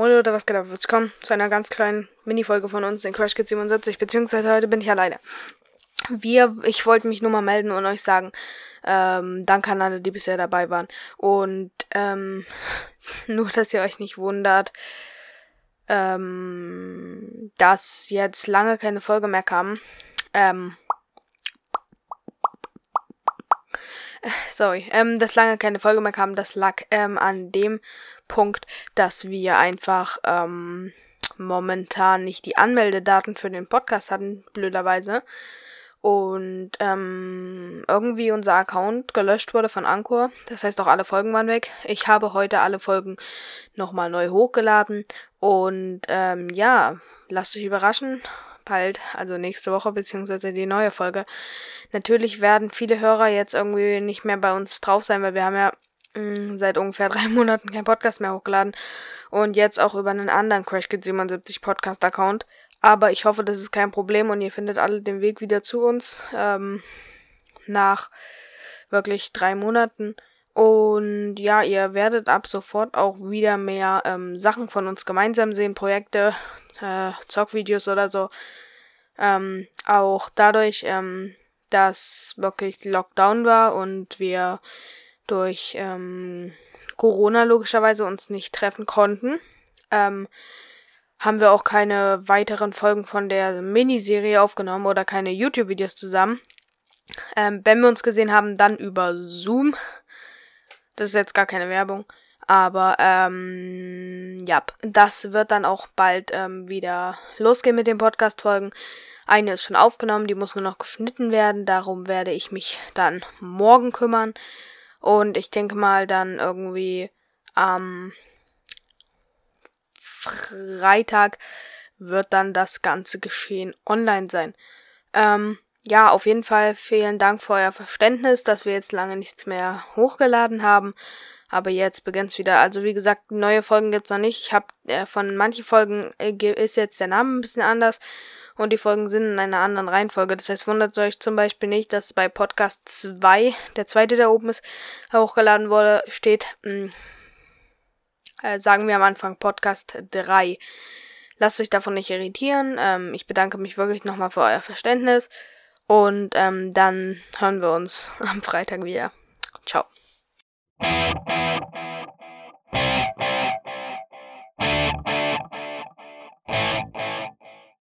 Moin Leute, was geht ab? Willkommen zu einer ganz kleinen Mini-Folge von uns in Crash Kids 77, beziehungsweise heute bin ich alleine. Wir, ich wollte mich nur mal melden und euch sagen, ähm, danke an alle, die bisher dabei waren. Und, ähm, nur, dass ihr euch nicht wundert, ähm, dass jetzt lange keine Folge mehr kam. Ähm, sorry, ähm, dass lange keine Folge mehr kam, das lag ähm, an dem Punkt, dass wir einfach ähm, momentan nicht die Anmeldedaten für den Podcast hatten, blöderweise. Und ähm, irgendwie unser Account gelöscht wurde von Anchor. Das heißt auch alle Folgen waren weg. Ich habe heute alle Folgen nochmal neu hochgeladen. Und ähm, ja, lasst euch überraschen. Bald, also nächste Woche, beziehungsweise die neue Folge. Natürlich werden viele Hörer jetzt irgendwie nicht mehr bei uns drauf sein, weil wir haben ja mh, seit ungefähr drei Monaten kein Podcast mehr hochgeladen und jetzt auch über einen anderen CrashKit 77 Podcast Account. Aber ich hoffe, das ist kein Problem und ihr findet alle den Weg wieder zu uns ähm, nach wirklich drei Monaten. Und ja, ihr werdet ab sofort auch wieder mehr ähm, Sachen von uns gemeinsam sehen, Projekte, äh, Zockvideos oder so. Ähm, auch dadurch, ähm, dass wirklich Lockdown war und wir durch ähm, Corona logischerweise uns nicht treffen konnten, ähm, haben wir auch keine weiteren Folgen von der Miniserie aufgenommen oder keine YouTube-Videos zusammen. Ähm, wenn wir uns gesehen haben, dann über Zoom. Das ist jetzt gar keine Werbung. Aber ähm, ja, das wird dann auch bald ähm, wieder losgehen mit den Podcast-Folgen. Eine ist schon aufgenommen, die muss nur noch geschnitten werden. Darum werde ich mich dann morgen kümmern. Und ich denke mal dann irgendwie am Freitag wird dann das ganze Geschehen online sein. Ähm, ja, auf jeden Fall vielen Dank für euer Verständnis, dass wir jetzt lange nichts mehr hochgeladen haben. Aber jetzt beginnt's wieder. Also wie gesagt, neue Folgen gibt's noch nicht. Ich habe äh, von manchen Folgen äh, ist jetzt der Name ein bisschen anders und die Folgen sind in einer anderen Reihenfolge. Das heißt, wundert euch zum Beispiel nicht, dass bei Podcast 2, der zweite, der oben ist, hochgeladen wurde, steht, mh, hm, äh, sagen wir am Anfang Podcast 3. Lasst euch davon nicht irritieren. Ähm, ich bedanke mich wirklich nochmal für euer Verständnis. Und ähm, dann hören wir uns am Freitag wieder. Ciao. Thank you.